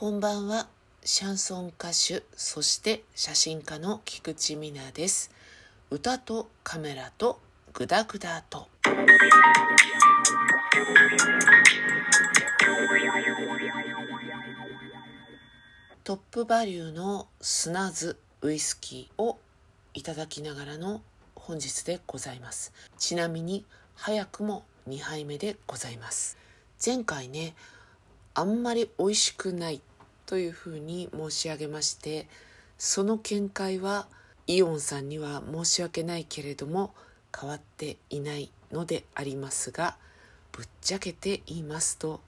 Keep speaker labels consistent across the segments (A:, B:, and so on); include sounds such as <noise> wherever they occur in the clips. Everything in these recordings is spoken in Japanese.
A: こんばんは。シャンソン歌手そして写真家の菊池美奈です。歌とカメラとグダグダと。トップバリューの砂津ウイスキーをいただきながらの本日でございます。ちなみに早くも2杯目でございます。前回ねあんまり美味しくないというふうに申し上げましてその見解はイオンさんには申し訳ないけれども変わっていないのでありますがぶっちゃけて言いますと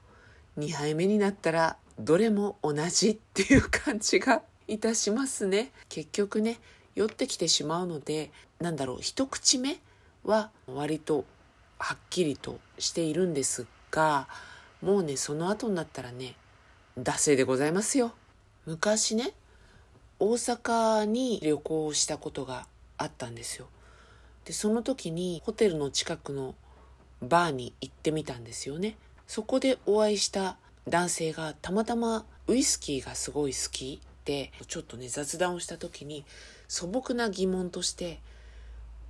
A: 2杯目になったらどれも同じっていう感じがいたしますね。結局ね酔ってきてしまうのでなんだろう一口目は割とはっきりとしているんですがもうねその後になったらね惰性でございますよ。昔ね大阪に旅行したことがあったんですよ。でその時にホテルの近くのバーに行ってみたんですよね。そこでお会いした男性がたまたまウイスキーがすごい好きでちょっとね雑談をした時に素朴な疑問として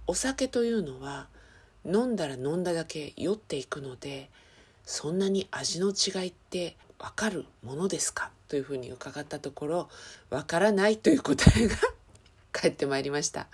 A: お酒というのは飲んだら飲んだだけ酔っていくのでそんなに味の違いってわかるものですか？というふうに伺ったところわからないという答えが返ってまいりました。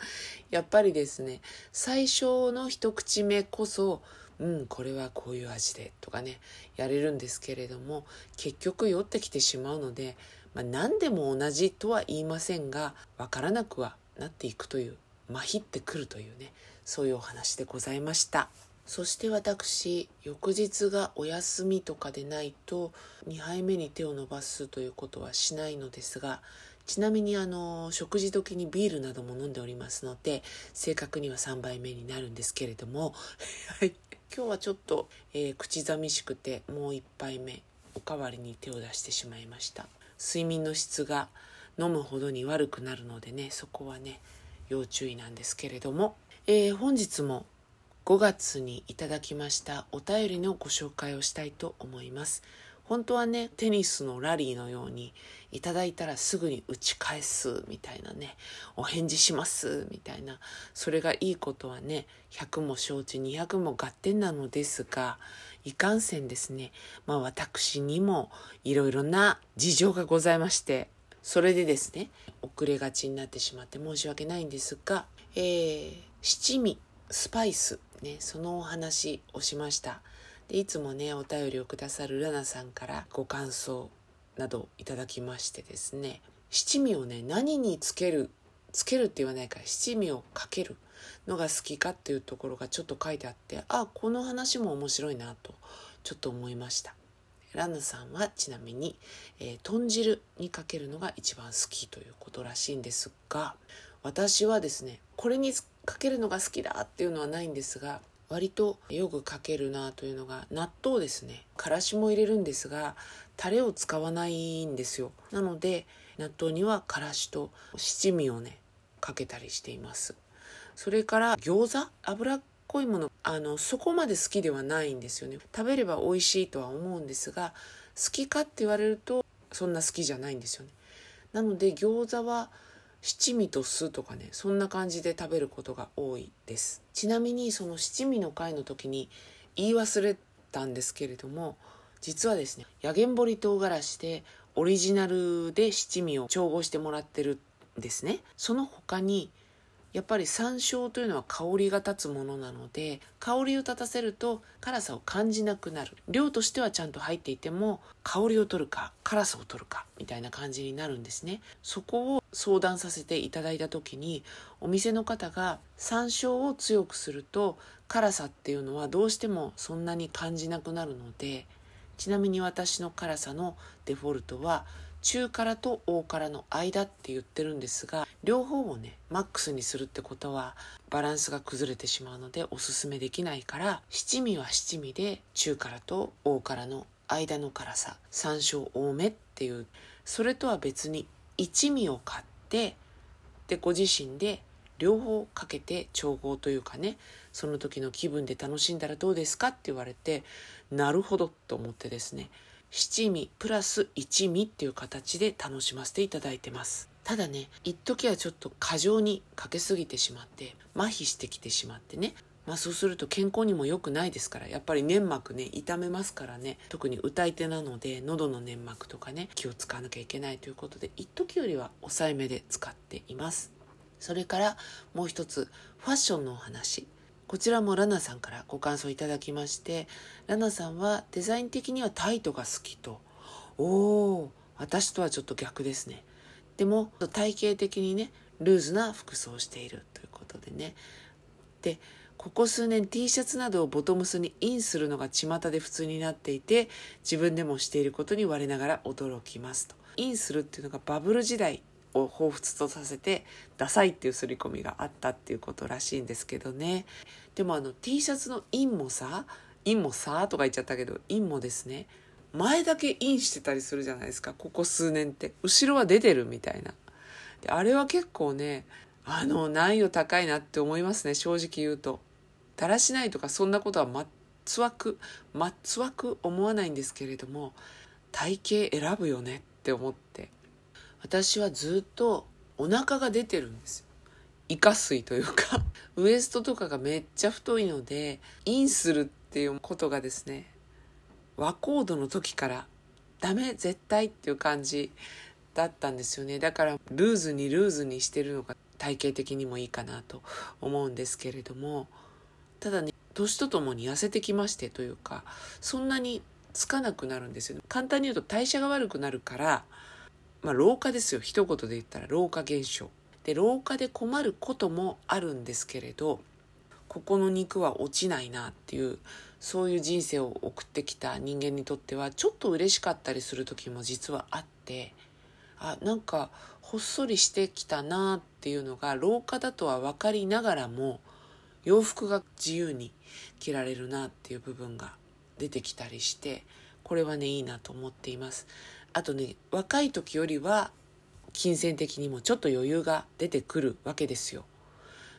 A: やっぱりですね最初の一口目こそうんこれはこういう味でとかねやれるんですけれども結局酔ってきてしまうので、まあ、何でも同じとは言いませんがわからなくはなっていくというまひってくるというねそういうお話でございました。そして私翌日がお休みとかでないと2杯目に手を伸ばすということはしないのですがちなみにあの食事時にビールなども飲んでおりますので正確には3杯目になるんですけれども <laughs> 今日はちょっと、えー、口寂しくてもう1杯目おかわりに手を出してしまいました。睡眠の質が飲むほどに悪くなるのでねそこはね要注意なんですけれども、えー、本日も5月にいただきましたお便りのご紹介をしたいと思います。本当はね、テニスのラリーのように、いただいたらすぐに打ち返すみたいなね、お返事しますみたいな、それがいいことはね、100も承知、200も合点なのですが、いかんせんですね、まあ私にもいろいろな事情がございまして、それでですね、遅れがちになってしまって申し訳ないんですが、えー、七味、スパイス、ね、そのお話をしました。でいつもね、お便りをくださるラナさんからご感想などいただきましてですね、七味をね、何につける、つけるって言わないから七味をかけるのが好きかっていうところがちょっと書いてあって、あ、この話も面白いなと、ちょっと思いました。ラナさんはちなみに、えー、豚汁にかけるのが一番好きということらしいんですが私はですねこれにかけるのが好きだっていうのはないんですが割とよくかけるなというのが納豆ですね。からしも入れるんですがタレを使わないんですよ。なので納豆にはからしと七味をねかけたりしています。それから餃子？脂っこいもの。あのそこまで好きではないんですよね。食べれば美味しいとは思うんですが好きかって言われるとそんな好きじゃないんですよね。なので餃子は七味と酢とかねそんな感じで食べることが多いです。ちなみにその七味の回の時に言い忘れたんですけれども実はですねやげんぼり唐辛子でオリジナルで七味を調合してもらってるんですね。その他にやっぱり山椒というのは香りが立つものなので香りを立たせると辛さを感じなくなる。量としてはちゃんと入っていても香りを取るか辛さを取るかみたいな感じになるんですね。そこを相談させていただいた時にお店の方が山椒を強くすると辛さっていうのはどうしてもそんなに感じなくなるのでちなみに私の辛さのデフォルトは中辛と大辛の間って言ってるんですが両方をねマックスにするってことはバランスが崩れてしまうのでおすすめできないから七味は七味で中辛と大辛の間の辛さ山椒多めっていう。それとは別に一味を買ってでご自身で両方かけて調合というかねその時の気分で楽しんだらどうですかって言われてなるほどと思ってですね。七味プラス一味っていう形で楽しませていただいてます。ただね一時はちょっと過剰にかけすぎてしまって麻痺してきてしまってね。まあそうすると健康にも良くないですからやっぱり粘膜ね痛めますからね。特に歌い手なので喉の粘膜とかね気を使わなきゃいけないということで一時よりは抑えめで使っています。それからもう一つファッションのお話。こちらもラナさんからご感想いただきましてラナさんはデザイン的にはタイトが好きと。おお私とはちょっと逆ですね。でも体型的にねルーズな服装をしているということでね。でここ数年 T シャツなどをボトムスにインするのが巷で普通になっていて自分でもしていることに我ながら驚きますと。インするっていうのがバブル時代を彷彿とさせてダサいっていう刷り込みがあったっていうことらしいんですけどね。でもあの T シャツのインもさインもさとか言っちゃったけどインもですね。前だけインしてたりするじゃないですか。ここ数年って。後ろは出てるみたいな。であれは結構ねあの難易度高いなって思いますね。正直言うと。だらしないとかそんなことはまっつわくまっつわく思わないんですけれども体型選ぶよねって思って。私はずっとお腹が出てるんですよ。イカ水というか。<laughs> ウエストとかがめっちゃ太いのでインするっていうことがですね和コードの時からダメ絶対っていう感じだったんですよね。だからルーズにルーズにしてるのが体型的にもいいかなと思うんですけれどもただね年とともに痩せてきましてというかそんなにつかなくなるんですよ。簡単に言うと代謝が悪くなるからまあ、老化ですよ。一言で言ったら老化現象。で老化で困ることもあるんですけれどここの肉は落ちないなっていうそういう人生を送ってきた人間にとってはちょっと嬉しかったりする時も実はあってあなんかほっそりしてきたなっていうのが老化だとは分かりながらも洋服が自由に着られるなっていう部分が出てきたりしてこれはねいいなと思っています。あとね若い時よりは金銭的にもちょっと余裕が出てくるわけですよ。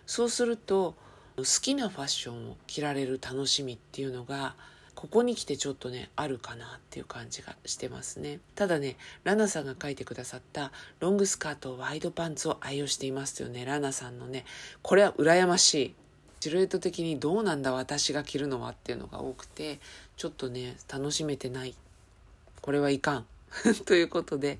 A: そうすると好きなファッションを着られる楽しみっていうのがここに来てちょっとねあるかなっていう感じがしてますね。ただねラナさんが書いてくださったロングスカートワイドパンツを愛用していますよねラナさんのねこれは羨ましい。シルエット的にどうなんだ私が着るのはっていうのが多くてちょっとね楽しめてない。これはいかん。<laughs> ということで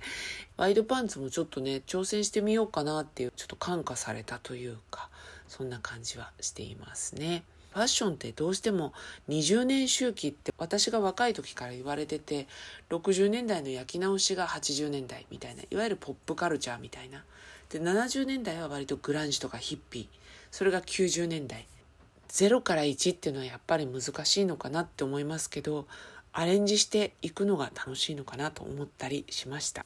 A: ワイドパンツもちょっとね挑戦してみようかなっていうちょっと感化されたというかそんな感じはしていますね。ファッションってどうしても20年周期って私が若い時から言われてて60年代の焼き直しが80年代みたいないわゆるポップカルチャーみたいな。で70年代は割とグランジとかヒッピー。それが90年代。0から1っていうのはやっぱり難しいのかなって思いますけどアレンジしていくのが楽しいのかなと思ったりしました。